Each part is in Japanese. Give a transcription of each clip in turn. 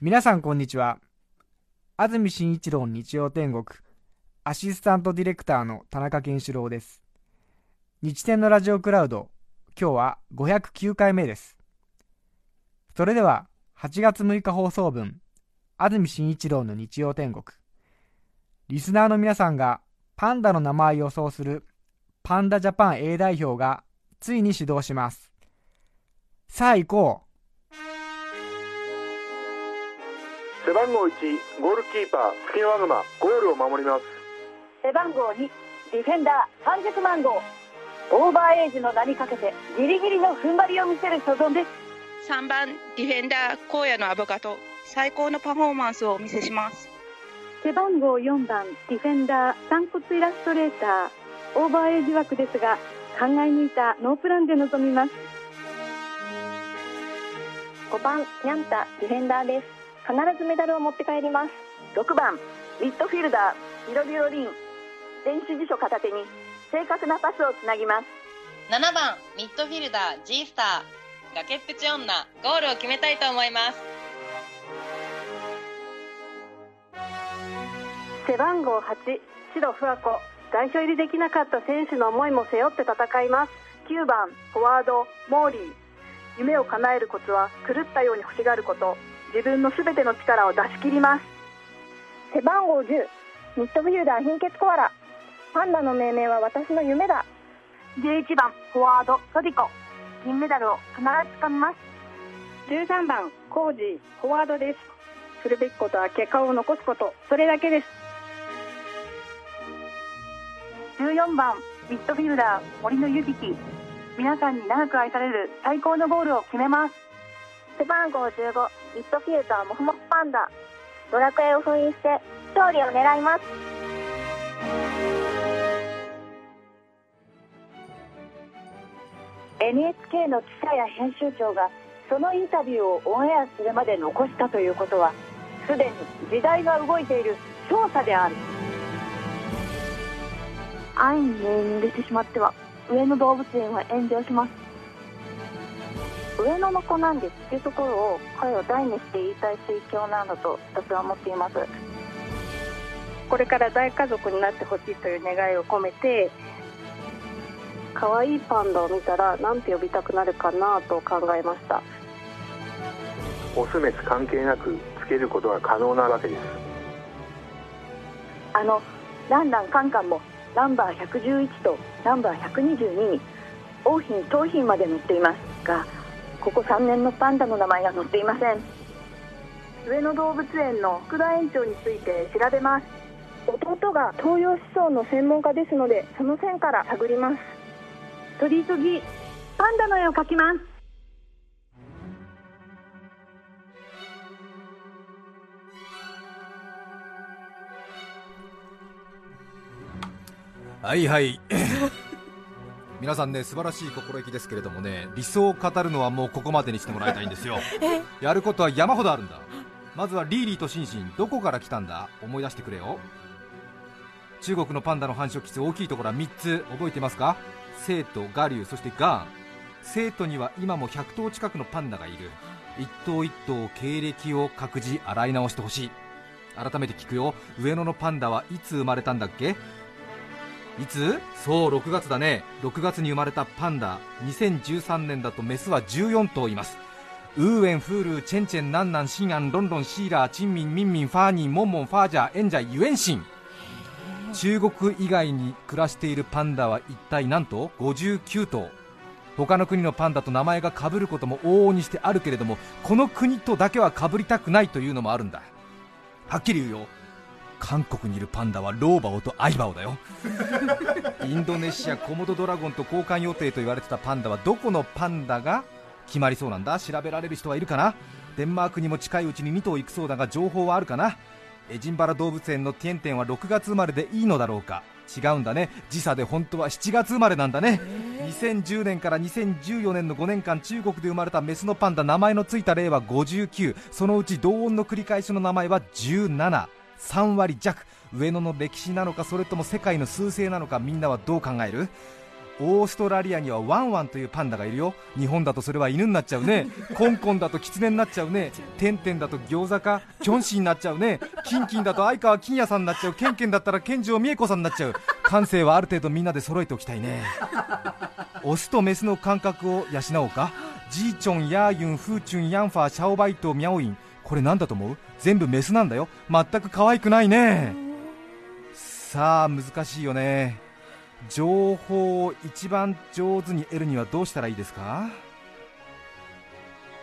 皆さんこんにちは。安住紳一郎日曜天国アシスタントディレクターの田中健志郎です。日天のラジオクラウド今日は509回目です。それでは8月6日放送分安住紳一郎の日曜天国。リスナーの皆さんがパンダの名前を予想するパンダジャパン A 代表がついに始動します。さあ行こう。背番号1ゴールキーパー月のワグマゴールを守ります。背番号2ディフェンダー30万号。オーバーエイジの名にかけてギリギリの踏ん張りを見せる所存です。3番ディフェンダー荒野のアボカド最高のパフォーマンスをお見せします。背番号4番ディフェンダー散骨イラストレーターオーバーエイジ枠ですが考え抜いたノープランで臨みます。5番ニャンタディフェンダーです必ずメダルを持って帰ります。6番ミッドフィルダービロビロリン。電子辞書片手に正確なパスをつなぎます。7番ミッドフィルダー G スター。崖っぷち女ゴールを決めたいと思います。背番号8白不和子。代表入りできなかった選手の思いも背負って戦います。9番フォワードモーリー。夢を叶えるコツは狂ったように欲しがること自分のすべての力を出し切ります。背番号10ミッドフィルダー貧血コアラ。パンダの命名は私の夢だ。11番フォワードソディコ。金メダルを必ず掴みます。13番コージーフォワードです。するべきことは結果を残すこと。それだけです。14番ミッドフィルダー森のゆきき。皆さんに長く愛される最高のゴールを決めます背番号15ミッドフィルダーモフモフパンダドラクエを封印して勝利を狙います。NHK の記者や編集長がそのインタビューをオンエアするまで残したということはすでに時代が動いている調査である。安易にネーミングしてしまっては上野動物園は炎上します。上野の子なんですっていうところを声を大にして言いたい水郷なんだと私は思っています。これから大家族になってほしいという願いを込めて可愛いパンダを見たら何て呼びたくなるかなと考えました。オスメス関係なくつけることが可能なわけです。あのランランカンカンもナンバー111とナンバー122に王品桃品まで載っていますがここ3年のパンダの名前が載っていません。上野動物園の福田園長について調べます。弟が東洋思想の専門家ですのでその線から探ります。取り急ぎパンダの絵を描きます。はいはい皆さんね素晴らしい心意気ですけれどもね理想を語るのはもうここまでにしてもらいたいんですよ。やることは山ほどあるんだ。まずはリーリーとシンシンどこから来たんだ？思い出してくれよ。中国のパンダの繁殖率大きいところは3つ。覚えてますか？生徒、ガリュウ、そしてガーン生徒には今も100頭近くのパンダがいる。一頭一頭経歴を各自洗い直してほしい。改めて聞くよ。上野のパンダはいつ生まれたんだっけ？いつ？そう6月だね。6月に生まれたパンダ。2013年だとメスは14頭います。ウーエン、フールー、チェンチェン、ナンナン、シンアン、ロンロン、シーラー、チンミン、ミンミン、ファーニー、モンモン、ファージャー、エンジャイ、ユエンシン。中国以外に暮らしているパンダは一体何頭 ?59 頭。他の国のパンダと名前が被ることも往々にしてあるけれどもこの国とだけは被りたくないというのもあるんだ。はっきり言うよ。韓国にいるパンダはローバオとアイバオだよ。インドネシアコモドドラゴンと交換予定と言われてたパンダはどこのパンダが決まりそうなんだ？調べられる人はいるかな？デンマークにも近いうちに2頭行くそうだが情報はあるかな？エジンバラ動物園のティエンテンは6月生まれでいいのだろうか？違うんだね。時差で本当は7月生まれなんだね。2010年から2014年の5年間中国で生まれたメスのパンダ名前のついた例は59そのうち同音の繰り返しの名前は173割弱上野の歴史なのかそれとも世界の趨勢なのかみんなはどう考える？オーストラリアにはワンワンというパンダがいるよ。日本だとそれは犬になっちゃうね。コンコンだとキツネになっちゃうね。テンテンだと餃子かキョンシーになっちゃうね。キンキンだと相川金也さんになっちゃう。ケンケンだったら健城美恵子さんになっちゃう。感性はある程度みんなで揃えておきたいね。オスとメスの感覚を養おうか。ジーチョン、ヤーユン、フーチュン、ヤンファー、シャオバイト、ミャオインこれなんだと思う？全部メスなんだよ。全く可愛くないね。さあ難しいよね。情報を一番上手に得るにはどうしたらいいですか？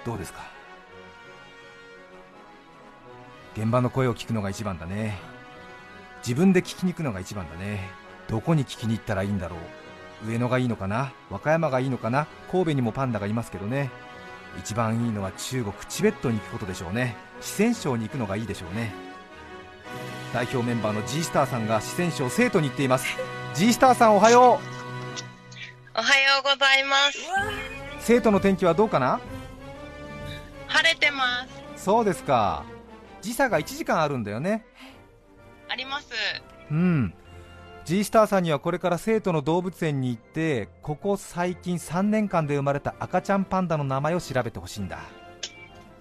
どうですか？現場の声を聞くのが一番だね。自分で聞きに行くのが一番だね。どこに聞きに行ったらいいんだろう？上野がいいのかな？和歌山がいいのかな？神戸にもパンダがいますけどね。一番いいのは中国チベットに行くことでしょうね。四川省に行くのがいいでしょうね。代表メンバーの G スターさんが四川省生徒に行っています。G スターさんおはよう。おはようございます。生徒の天気はどうかな？晴れてます。そうですか。時差が1時間あるんだよね。あります。うん G スターさんにはこれから生徒の動物園に行ってここ最近3年間で生まれた赤ちゃんパンダの名前を調べてほしいんだ。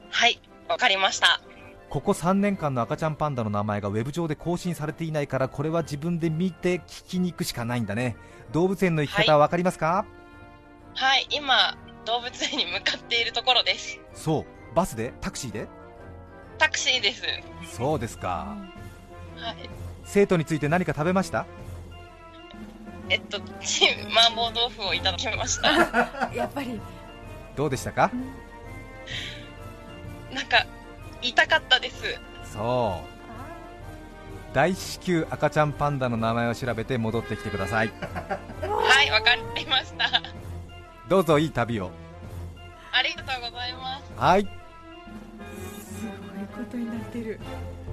はいわかりました。ここ3年間の赤ちゃんパンダの名前がウェブ上で更新されていないからこれは自分で見て聞きに行くしかないんだね。動物園の行き方は分かりますか？はい、はい、今動物園に向かっているところです。そう。バスで？タクシーで？タクシーです。そうですか。はい。生徒について何か食べました？えっと麻婆豆腐をいただきました。やっぱり。どうでしたか？なんか痛かったです。そう。大至急赤ちゃんパンダの名前を調べて戻ってきてください。はいわかりました。どうぞいい旅を。ありがとうございます。はい。すごいことになってる。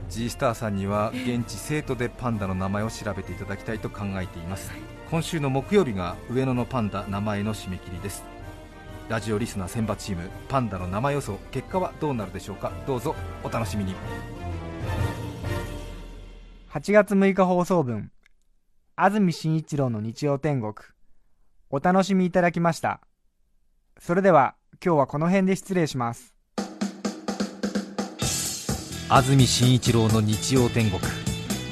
G スターさんには現地生徒でパンダの名前を調べていただきたいと考えています今週の木曜日が上野のパンダ名前の締め切りです。ラジオリスナー選抜チームパンダの生予想結果はどうなるでしょうか。どうぞお楽しみに。8月6日放送分安住紳一郎の日曜天国。お楽しみいただきました。それでは今日はこの辺で失礼します。安住紳一郎の日曜天国。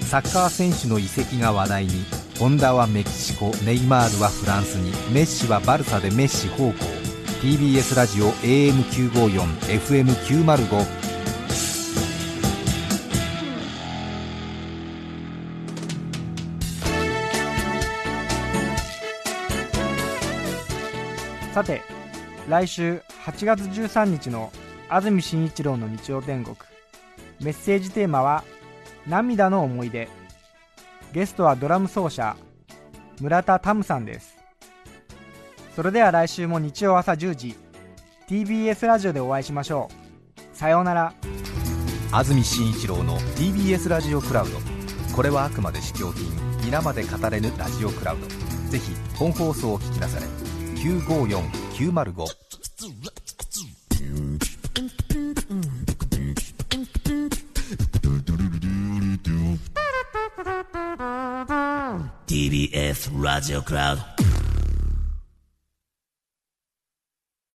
サッカー選手の移籍が話題にホンダはメキシコネイマールはフランスにメッシはバルサでメッシ方向。TBS ラジオ AM954FM905 さて来週8月13日の安住紳一郎の日曜天国。メッセージテーマは「涙の思い出」ゲストはドラム奏者村田タムさんです。それでは来週も日曜朝10時 TBS ラジオでお会いしましょう。さようなら。安住紳一郎の TBS ラジオクラウド。これはあくまで試供品皆まで語れぬラジオクラウド。ぜひ本放送を聞きなされ954905 TBS ラジオクラウド